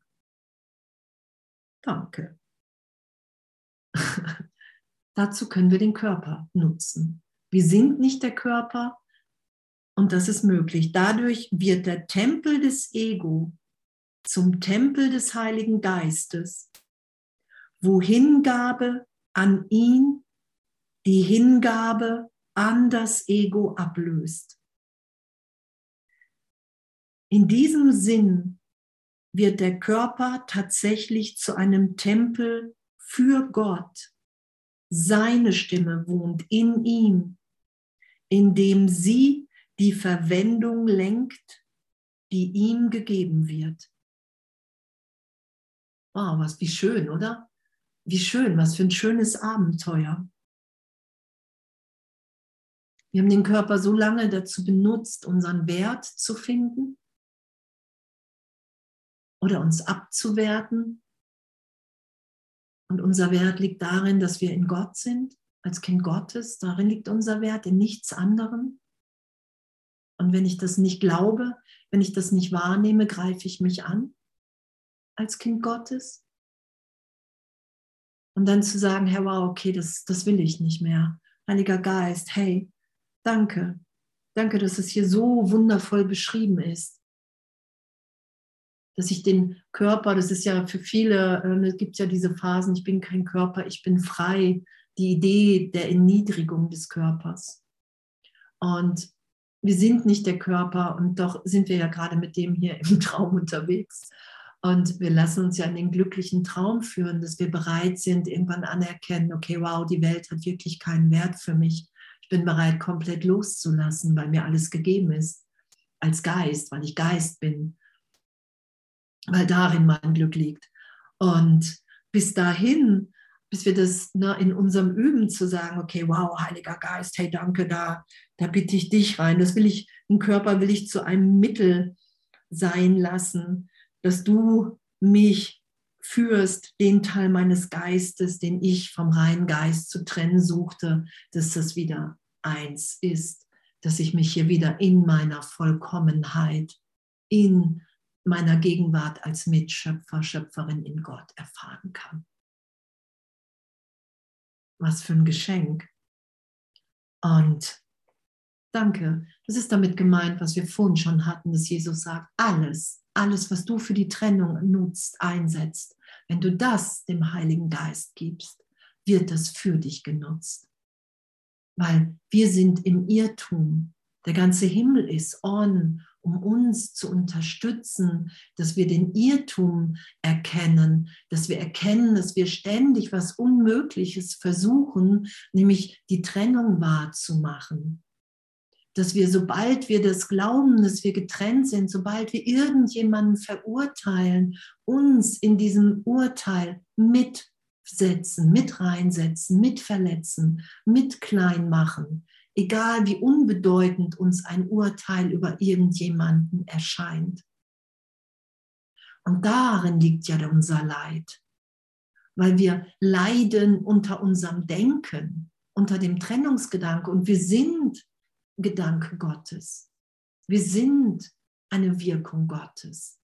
Danke. [laughs] Dazu können wir den Körper nutzen. Wir sind nicht der Körper und das ist möglich. Dadurch wird der Tempel des Ego zum Tempel des Heiligen Geistes, wo Hingabe an ihn die Hingabe an das Ego ablöst. In diesem Sinn wird der Körper tatsächlich zu einem Tempel für Gott. Seine Stimme wohnt in ihm, indem sie die Verwendung lenkt, die ihm gegeben wird. Wow, was wie schön, oder? Wie schön, was für ein schönes Abenteuer. Wir haben den Körper so lange dazu benutzt, unseren Wert zu finden oder uns abzuwerten. Und unser Wert liegt darin, dass wir in Gott sind, als Kind Gottes. Darin liegt unser Wert, in nichts anderem. Und wenn ich das nicht glaube, wenn ich das nicht wahrnehme, greife ich mich an als Kind Gottes. Und dann zu sagen, Herr, wow, okay, das, das will ich nicht mehr. Heiliger Geist, hey, Danke. Danke, dass es hier so wundervoll beschrieben ist. Dass ich den Körper, das ist ja für viele, äh, es gibt ja diese Phasen, ich bin kein Körper, ich bin frei, die Idee der Erniedrigung des Körpers. Und wir sind nicht der Körper und doch sind wir ja gerade mit dem hier im [laughs] Traum unterwegs. Und wir lassen uns ja in den glücklichen Traum führen, dass wir bereit sind, irgendwann anerkennen, okay, wow, die Welt hat wirklich keinen Wert für mich bin bereit, komplett loszulassen, weil mir alles gegeben ist. Als Geist, weil ich Geist bin. Weil darin mein Glück liegt. Und bis dahin, bis wir das ne, in unserem Üben zu sagen, okay, wow, Heiliger Geist, hey, danke, da, da bitte ich dich rein. Das will ich, den Körper will ich zu einem Mittel sein lassen, dass du mich führst, den Teil meines Geistes, den ich vom reinen Geist zu trennen suchte, dass das wieder eins ist, dass ich mich hier wieder in meiner Vollkommenheit, in meiner Gegenwart als Mitschöpfer, Schöpferin in Gott erfahren kann. Was für ein Geschenk. Und danke, das ist damit gemeint, was wir vorhin schon hatten, dass Jesus sagt, alles, alles, was du für die Trennung nutzt, einsetzt, wenn du das dem Heiligen Geist gibst, wird das für dich genutzt weil wir sind im Irrtum. Der ganze Himmel ist on, um uns zu unterstützen, dass wir den Irrtum erkennen, dass wir erkennen, dass wir ständig was Unmögliches versuchen, nämlich die Trennung wahrzumachen. Dass wir, sobald wir das glauben, dass wir getrennt sind, sobald wir irgendjemanden verurteilen, uns in diesem Urteil mit setzen, mit reinsetzen, mit verletzen, mit klein machen, egal wie unbedeutend uns ein Urteil über irgendjemanden erscheint. Und darin liegt ja unser Leid, weil wir leiden unter unserem Denken, unter dem Trennungsgedanke und wir sind Gedanke Gottes. Wir sind eine Wirkung Gottes.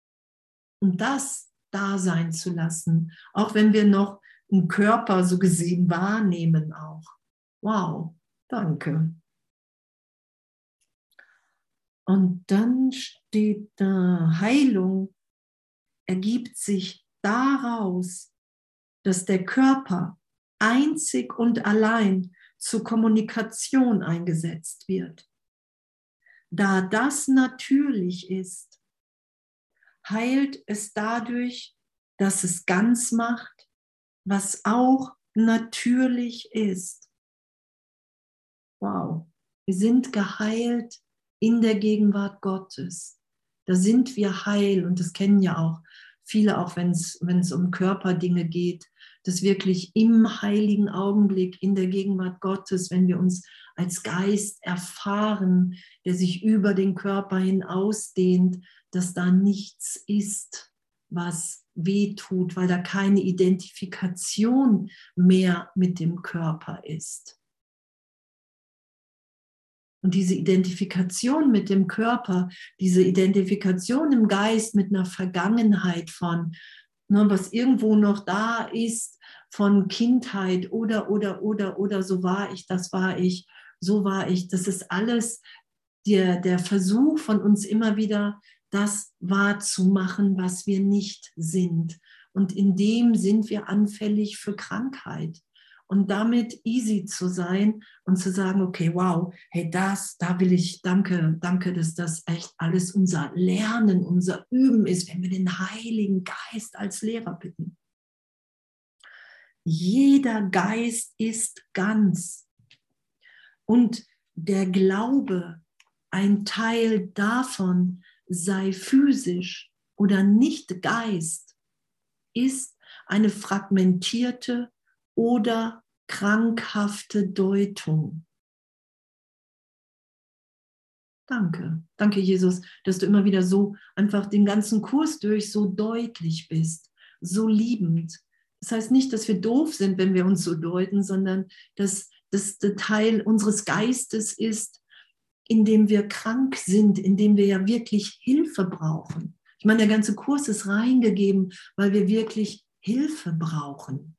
Und das da sein zu lassen, auch wenn wir noch einen Körper so gesehen wahrnehmen auch. Wow, danke. Und dann steht da, Heilung ergibt sich daraus, dass der Körper einzig und allein zur Kommunikation eingesetzt wird. Da das natürlich ist, heilt es dadurch, dass es ganz macht, was auch natürlich ist. Wow, wir sind geheilt in der Gegenwart Gottes. Da sind wir heil und das kennen ja auch viele, auch wenn es um Körperdinge geht, dass wirklich im heiligen Augenblick in der Gegenwart Gottes, wenn wir uns als Geist erfahren, der sich über den Körper hinausdehnt, dass da nichts ist, was weh tut, weil da keine Identifikation mehr mit dem Körper ist. Und diese Identifikation mit dem Körper, diese Identifikation im Geist mit einer Vergangenheit von, ne, was irgendwo noch da ist, von Kindheit oder, oder, oder, oder, so war ich, das war ich, so war ich, das ist alles der, der Versuch von uns immer wieder, das wahrzumachen, was wir nicht sind. Und in dem sind wir anfällig für Krankheit und damit easy zu sein und zu sagen, okay, wow, hey, das, da will ich, danke, danke, dass das echt alles unser Lernen, unser Üben ist, wenn wir den Heiligen Geist als Lehrer bitten. Jeder Geist ist ganz. Und der Glaube, ein Teil davon sei physisch oder nicht Geist, ist eine fragmentierte oder krankhafte Deutung. Danke, danke Jesus, dass du immer wieder so einfach den ganzen Kurs durch so deutlich bist, so liebend. Das heißt nicht, dass wir doof sind, wenn wir uns so deuten, sondern dass das Teil unseres Geistes ist, in dem wir krank sind, in dem wir ja wirklich Hilfe brauchen. Ich meine, der ganze Kurs ist reingegeben, weil wir wirklich Hilfe brauchen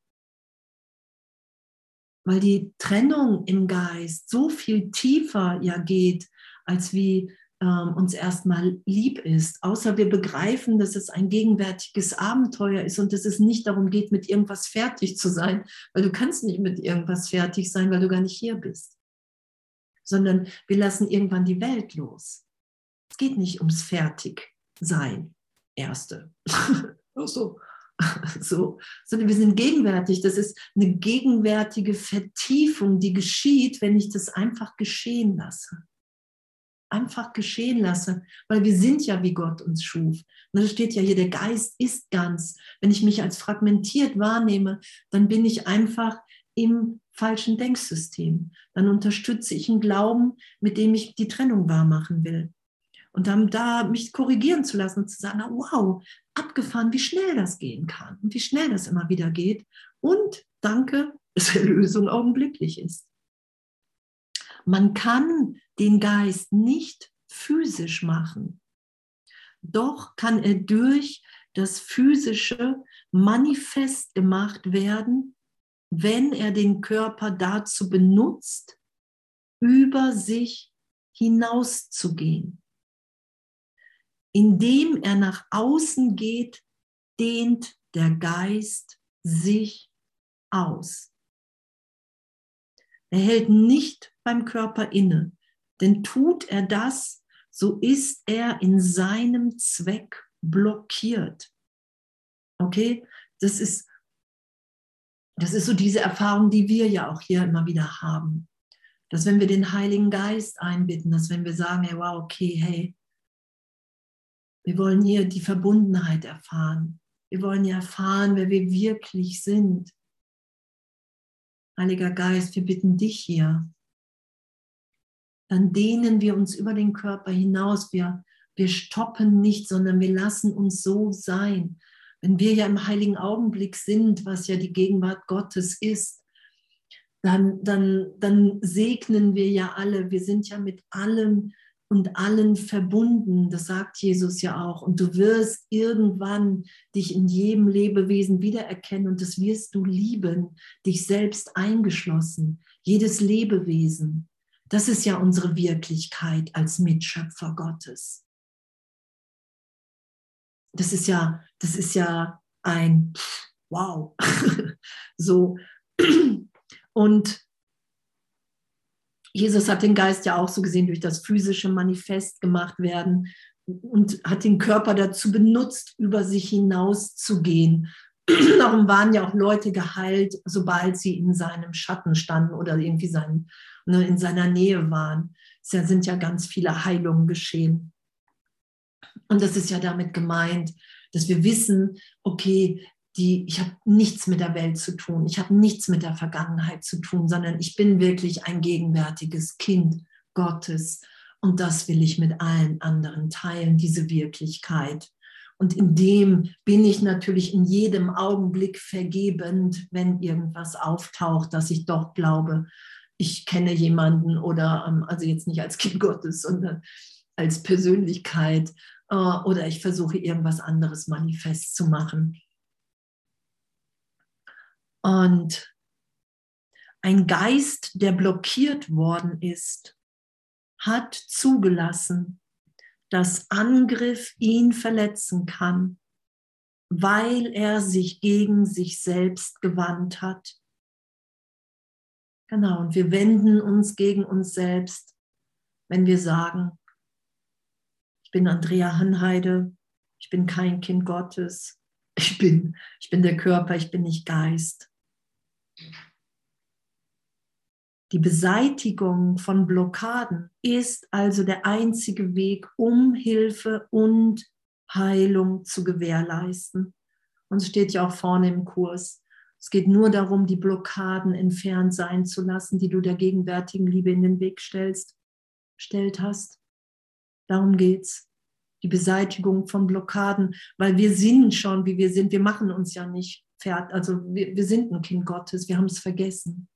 weil die Trennung im Geist so viel tiefer ja geht, als wie ähm, uns erstmal lieb ist. Außer wir begreifen, dass es ein gegenwärtiges Abenteuer ist und dass es nicht darum geht, mit irgendwas fertig zu sein, weil du kannst nicht mit irgendwas fertig sein, weil du gar nicht hier bist. Sondern wir lassen irgendwann die Welt los. Es geht nicht ums Fertigsein, Erste. [laughs] so, [laughs] so, sondern wir sind gegenwärtig. Das ist eine gegenwärtige Vertiefung, die geschieht, wenn ich das einfach geschehen lasse. Einfach geschehen lasse, weil wir sind ja, wie Gott uns schuf. Und da steht ja hier, der Geist ist ganz. Wenn ich mich als fragmentiert wahrnehme, dann bin ich einfach im falschen Denksystem. Dann unterstütze ich einen Glauben, mit dem ich die Trennung wahrmachen will. Und dann da mich korrigieren zu lassen und zu sagen, wow, abgefahren, wie schnell das gehen kann und wie schnell das immer wieder geht. Und danke, [laughs] dass Erlösung augenblicklich ist. Man kann den Geist nicht physisch machen. Doch kann er durch das Physische manifest gemacht werden, wenn er den Körper dazu benutzt, über sich hinauszugehen. Indem er nach außen geht, dehnt der Geist sich aus. Er hält nicht beim Körper inne, denn tut er das, so ist er in seinem Zweck blockiert. Okay, das ist, das ist so diese Erfahrung, die wir ja auch hier immer wieder haben. Dass wenn wir den Heiligen Geist einbitten, dass wenn wir sagen, hey, wow, okay, hey, wir wollen hier die Verbundenheit erfahren. Wir wollen ja erfahren, wer wir wirklich sind. Heiliger Geist, wir bitten dich hier. Dann dehnen wir uns über den Körper hinaus. Wir, wir stoppen nicht, sondern wir lassen uns so sein. Wenn wir ja im heiligen Augenblick sind, was ja die Gegenwart Gottes ist, dann, dann, dann segnen wir ja alle. Wir sind ja mit allem und allen verbunden. Das sagt Jesus ja auch. Und du wirst irgendwann dich in jedem Lebewesen wiedererkennen und das wirst du lieben, dich selbst eingeschlossen, jedes Lebewesen. Das ist ja unsere Wirklichkeit als Mitschöpfer Gottes. Das ist ja, das ist ja ein Wow. [laughs] so. Und Jesus hat den Geist ja auch so gesehen durch das physische Manifest gemacht werden und hat den Körper dazu benutzt, über sich hinaus zu gehen. [clears throat] Darum waren ja auch Leute geheilt, sobald sie in seinem Schatten standen oder irgendwie sein, ne, in seiner Nähe waren. Es sind ja ganz viele Heilungen geschehen. Und das ist ja damit gemeint, dass wir wissen, okay, die, ich habe nichts mit der Welt zu tun, ich habe nichts mit der Vergangenheit zu tun, sondern ich bin wirklich ein gegenwärtiges Kind Gottes. Und das will ich mit allen anderen teilen, diese Wirklichkeit. Und in dem bin ich natürlich in jedem Augenblick vergebend, wenn irgendwas auftaucht, dass ich doch glaube, ich kenne jemanden oder, ähm, also jetzt nicht als Kind Gottes, sondern als Persönlichkeit äh, oder ich versuche irgendwas anderes manifest zu machen. Und ein Geist, der blockiert worden ist, hat zugelassen, dass Angriff ihn verletzen kann, weil er sich gegen sich selbst gewandt hat. Genau, und wir wenden uns gegen uns selbst, wenn wir sagen, ich bin Andrea Hanheide, ich bin kein Kind Gottes, ich bin, ich bin der Körper, ich bin nicht Geist. Die Beseitigung von Blockaden ist also der einzige Weg, um Hilfe und Heilung zu gewährleisten. Und es steht ja auch vorne im Kurs. Es geht nur darum, die Blockaden entfernt sein zu lassen, die du der gegenwärtigen Liebe in den Weg stellst, stellt hast. Darum geht's. Die Beseitigung von Blockaden, weil wir sind schon, wie wir sind. Wir machen uns ja nicht fährt. Also wir, wir sind ein Kind Gottes, wir haben es vergessen.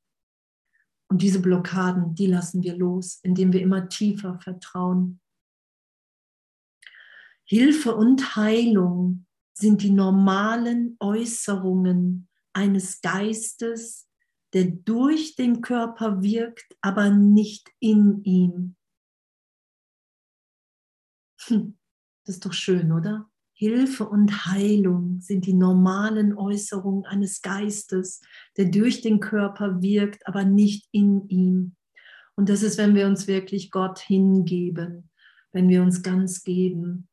Und diese Blockaden, die lassen wir los, indem wir immer tiefer vertrauen. Hilfe und Heilung sind die normalen Äußerungen eines Geistes, der durch den Körper wirkt, aber nicht in ihm. Hm, das ist doch schön, oder? Hilfe und Heilung sind die normalen Äußerungen eines Geistes, der durch den Körper wirkt, aber nicht in ihm. Und das ist, wenn wir uns wirklich Gott hingeben, wenn wir uns ganz geben.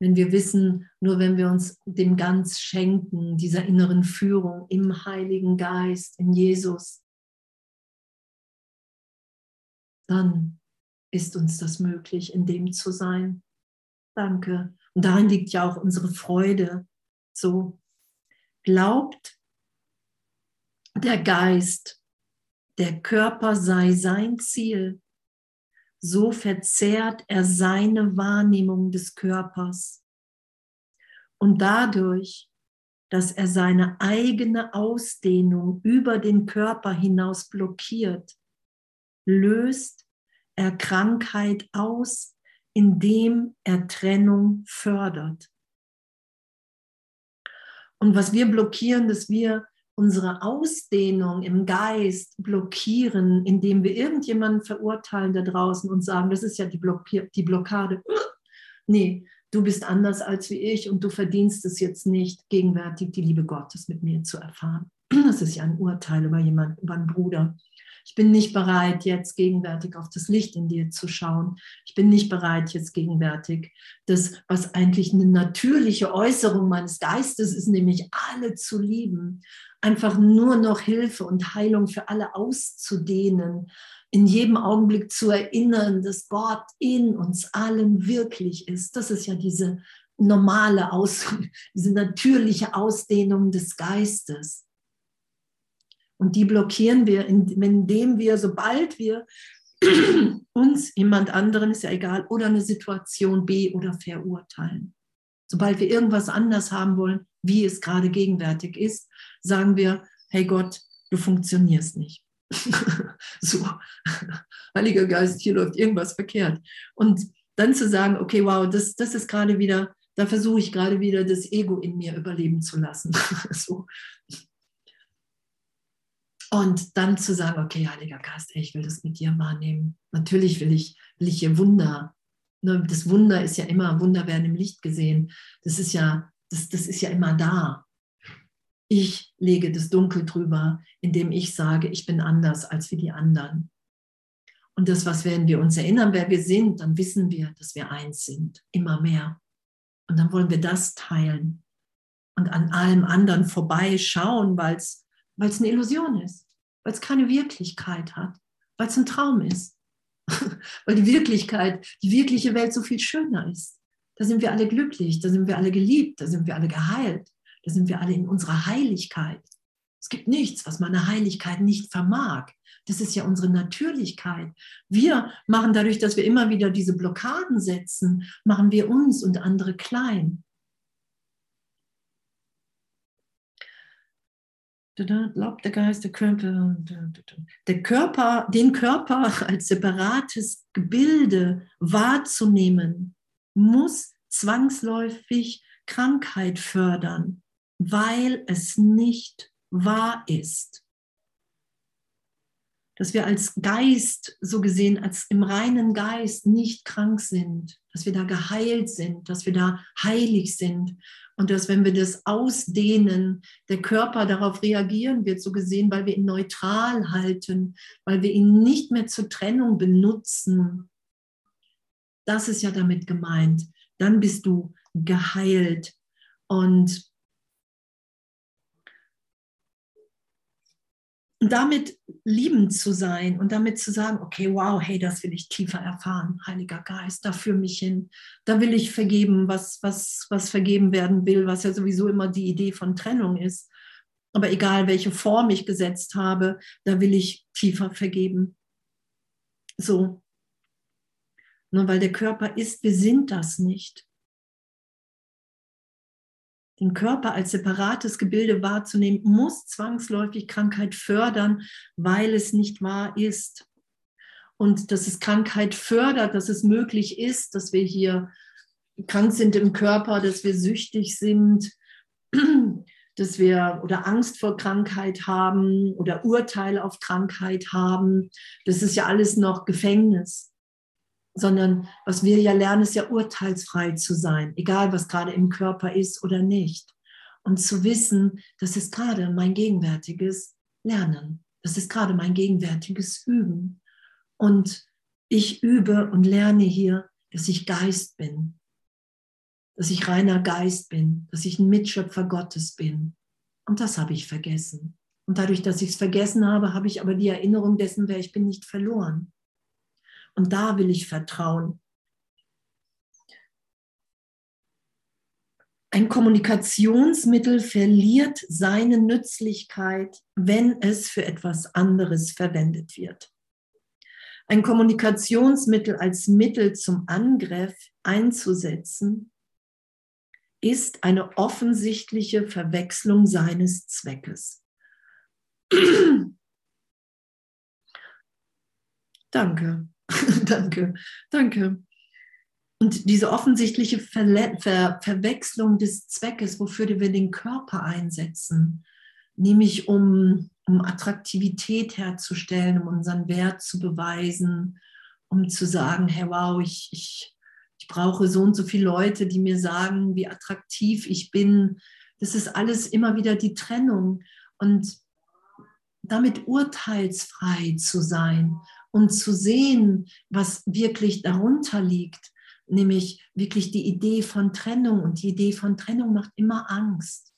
Wenn wir wissen, nur wenn wir uns dem ganz schenken, dieser inneren Führung im Heiligen Geist, in Jesus, dann ist uns das möglich, in dem zu sein. Danke. Und darin liegt ja auch unsere Freude. So glaubt der Geist, der Körper sei sein Ziel, so verzerrt er seine Wahrnehmung des Körpers. Und dadurch, dass er seine eigene Ausdehnung über den Körper hinaus blockiert, löst er Krankheit aus indem er Trennung fördert. Und was wir blockieren, dass wir unsere Ausdehnung im Geist blockieren, indem wir irgendjemanden verurteilen da draußen und sagen, das ist ja die, Blockier die Blockade. Nee, du bist anders als wie ich und du verdienst es jetzt nicht, gegenwärtig die Liebe Gottes mit mir zu erfahren. Das ist ja ein Urteil über jemanden, über einen Bruder. Ich bin nicht bereit, jetzt gegenwärtig auf das Licht in dir zu schauen. Ich bin nicht bereit, jetzt gegenwärtig das, was eigentlich eine natürliche Äußerung meines Geistes ist, nämlich alle zu lieben, einfach nur noch Hilfe und Heilung für alle auszudehnen, in jedem Augenblick zu erinnern, dass Gott in uns allen wirklich ist. Das ist ja diese normale Aus, [laughs] diese natürliche Ausdehnung des Geistes. Und die blockieren wir, indem wir, sobald wir [clears throat] uns, jemand anderen, ist ja egal, oder eine Situation B oder verurteilen. Sobald wir irgendwas anders haben wollen, wie es gerade gegenwärtig ist, sagen wir, hey Gott, du funktionierst nicht. [laughs] so, Heiliger Geist, hier läuft irgendwas verkehrt. Und dann zu sagen, okay, wow, das, das ist gerade wieder, da versuche ich gerade wieder das Ego in mir überleben zu lassen. [laughs] so. Und dann zu sagen, okay, Heiliger Geist, ey, ich will das mit dir wahrnehmen. Natürlich will ich, will ich hier Wunder. Ne, das Wunder ist ja immer, Wunder werden im Licht gesehen. Das ist ja, das, das ist ja immer da. Ich lege das Dunkel drüber, indem ich sage, ich bin anders als wie die anderen. Und das, was werden wir uns erinnern, wer wir sind, dann wissen wir, dass wir eins sind, immer mehr. Und dann wollen wir das teilen und an allem anderen vorbeischauen, weil es eine Illusion ist weil es keine Wirklichkeit hat, weil es ein Traum ist, [laughs] weil die Wirklichkeit, die wirkliche Welt so viel schöner ist. Da sind wir alle glücklich, da sind wir alle geliebt, da sind wir alle geheilt, da sind wir alle in unserer Heiligkeit. Es gibt nichts, was meine Heiligkeit nicht vermag. Das ist ja unsere Natürlichkeit. Wir machen dadurch, dass wir immer wieder diese Blockaden setzen, machen wir uns und andere klein. Glaubt der Geist, der Körper, der Körper, den Körper [laughs] als separates Gebilde wahrzunehmen, muss zwangsläufig Krankheit fördern, weil es nicht wahr ist. Dass wir als Geist, so gesehen, als im reinen Geist nicht krank sind, dass wir da geheilt sind, dass wir da heilig sind und dass, wenn wir das ausdehnen, der Körper darauf reagieren wird, so gesehen, weil wir ihn neutral halten, weil wir ihn nicht mehr zur Trennung benutzen. Das ist ja damit gemeint. Dann bist du geheilt. Und Und damit liebend zu sein und damit zu sagen, okay, wow, hey, das will ich tiefer erfahren, Heiliger Geist, da führe mich hin. Da will ich vergeben, was, was, was vergeben werden will, was ja sowieso immer die Idee von Trennung ist. Aber egal, welche Form ich gesetzt habe, da will ich tiefer vergeben. So. Nur weil der Körper ist, wir sind das nicht den Körper als separates Gebilde wahrzunehmen, muss zwangsläufig Krankheit fördern, weil es nicht wahr ist. Und dass es Krankheit fördert, dass es möglich ist, dass wir hier krank sind im Körper, dass wir süchtig sind, [clears throat] dass wir oder Angst vor Krankheit haben oder Urteil auf Krankheit haben. Das ist ja alles noch Gefängnis sondern was wir ja lernen, ist ja urteilsfrei zu sein, egal was gerade im Körper ist oder nicht. Und zu wissen, das ist gerade mein gegenwärtiges Lernen, das ist gerade mein gegenwärtiges Üben. Und ich übe und lerne hier, dass ich Geist bin, dass ich reiner Geist bin, dass ich ein Mitschöpfer Gottes bin. Und das habe ich vergessen. Und dadurch, dass ich es vergessen habe, habe ich aber die Erinnerung dessen, wer ich bin, nicht verloren. Und da will ich vertrauen. Ein Kommunikationsmittel verliert seine Nützlichkeit, wenn es für etwas anderes verwendet wird. Ein Kommunikationsmittel als Mittel zum Angriff einzusetzen, ist eine offensichtliche Verwechslung seines Zweckes. [clears throat] Danke. [laughs] danke, danke. Und diese offensichtliche Verle Ver Verwechslung des Zweckes, wofür wir den Körper einsetzen, nämlich um, um Attraktivität herzustellen, um unseren Wert zu beweisen, um zu sagen, hey, wow, ich, ich, ich brauche so und so viele Leute, die mir sagen, wie attraktiv ich bin. Das ist alles immer wieder die Trennung. Und damit urteilsfrei zu sein und zu sehen, was wirklich darunter liegt, nämlich wirklich die Idee von Trennung. Und die Idee von Trennung macht immer Angst.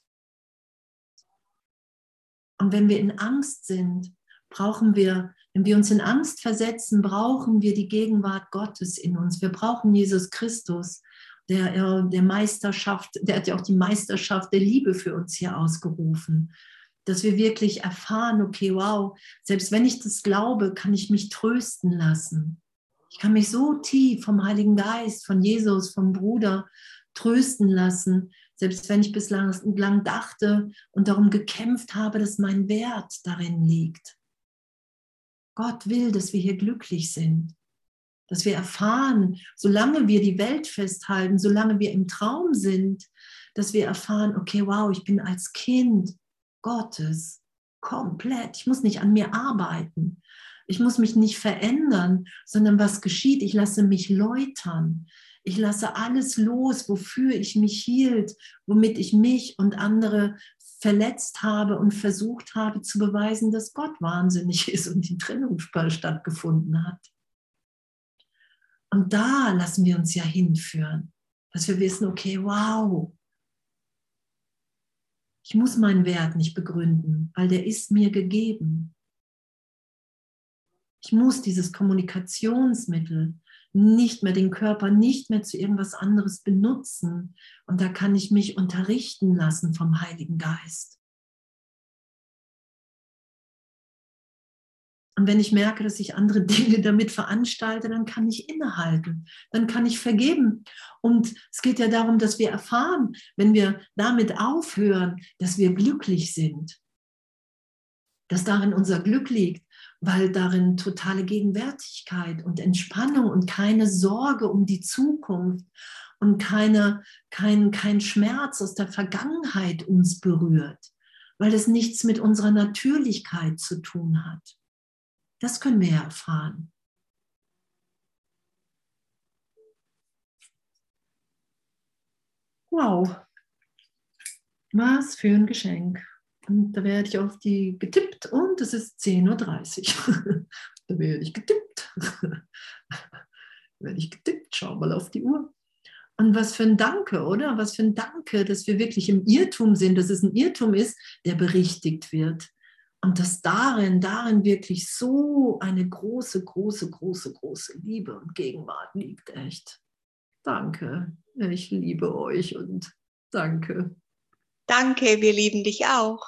Und wenn wir in Angst sind, brauchen wir, wenn wir uns in Angst versetzen, brauchen wir die Gegenwart Gottes in uns. Wir brauchen Jesus Christus, der, der Meisterschaft, der hat ja auch die Meisterschaft der Liebe für uns hier ausgerufen dass wir wirklich erfahren, okay, wow, selbst wenn ich das glaube, kann ich mich trösten lassen. Ich kann mich so tief vom Heiligen Geist, von Jesus, vom Bruder trösten lassen, selbst wenn ich bislang lang dachte und darum gekämpft habe, dass mein Wert darin liegt. Gott will, dass wir hier glücklich sind. Dass wir erfahren, solange wir die Welt festhalten, solange wir im Traum sind, dass wir erfahren, okay, wow, ich bin als Kind Gottes komplett. Ich muss nicht an mir arbeiten. Ich muss mich nicht verändern, sondern was geschieht? Ich lasse mich läutern. Ich lasse alles los, wofür ich mich hielt, womit ich mich und andere verletzt habe und versucht habe zu beweisen, dass Gott wahnsinnig [laughs] ist und die Trennung stattgefunden hat. Und da lassen wir uns ja hinführen, dass wir wissen, okay, wow, ich muss meinen Wert nicht begründen, weil der ist mir gegeben. Ich muss dieses Kommunikationsmittel nicht mehr, den Körper nicht mehr zu irgendwas anderes benutzen. Und da kann ich mich unterrichten lassen vom Heiligen Geist. Und wenn ich merke, dass ich andere [laughs] Dinge damit veranstalte, dann kann ich innehalten, dann kann ich vergeben. Und es geht ja darum, dass wir erfahren, wenn wir damit aufhören, dass wir glücklich sind, dass darin unser Glück liegt, weil darin totale Gegenwärtigkeit und Entspannung und keine Sorge um die Zukunft und keine, kein, kein Schmerz aus der Vergangenheit uns berührt, weil es nichts mit unserer Natürlichkeit zu tun hat. Das können wir ja erfahren. Wow, was für ein Geschenk. Und da werde ich auf die getippt und es ist 10.30 Uhr. [laughs] da werde ich getippt. [laughs] da werde ich getippt, schau mal auf die Uhr. Und was für ein Danke, oder? Was für ein Danke, dass wir wirklich im Irrtum sind, dass es ein Irrtum ist, der berichtigt wird. Und dass darin, darin wirklich so eine große, große, große, große Liebe und Gegenwart liegt, echt. Danke. Ich liebe euch und danke. Danke, wir lieben dich auch.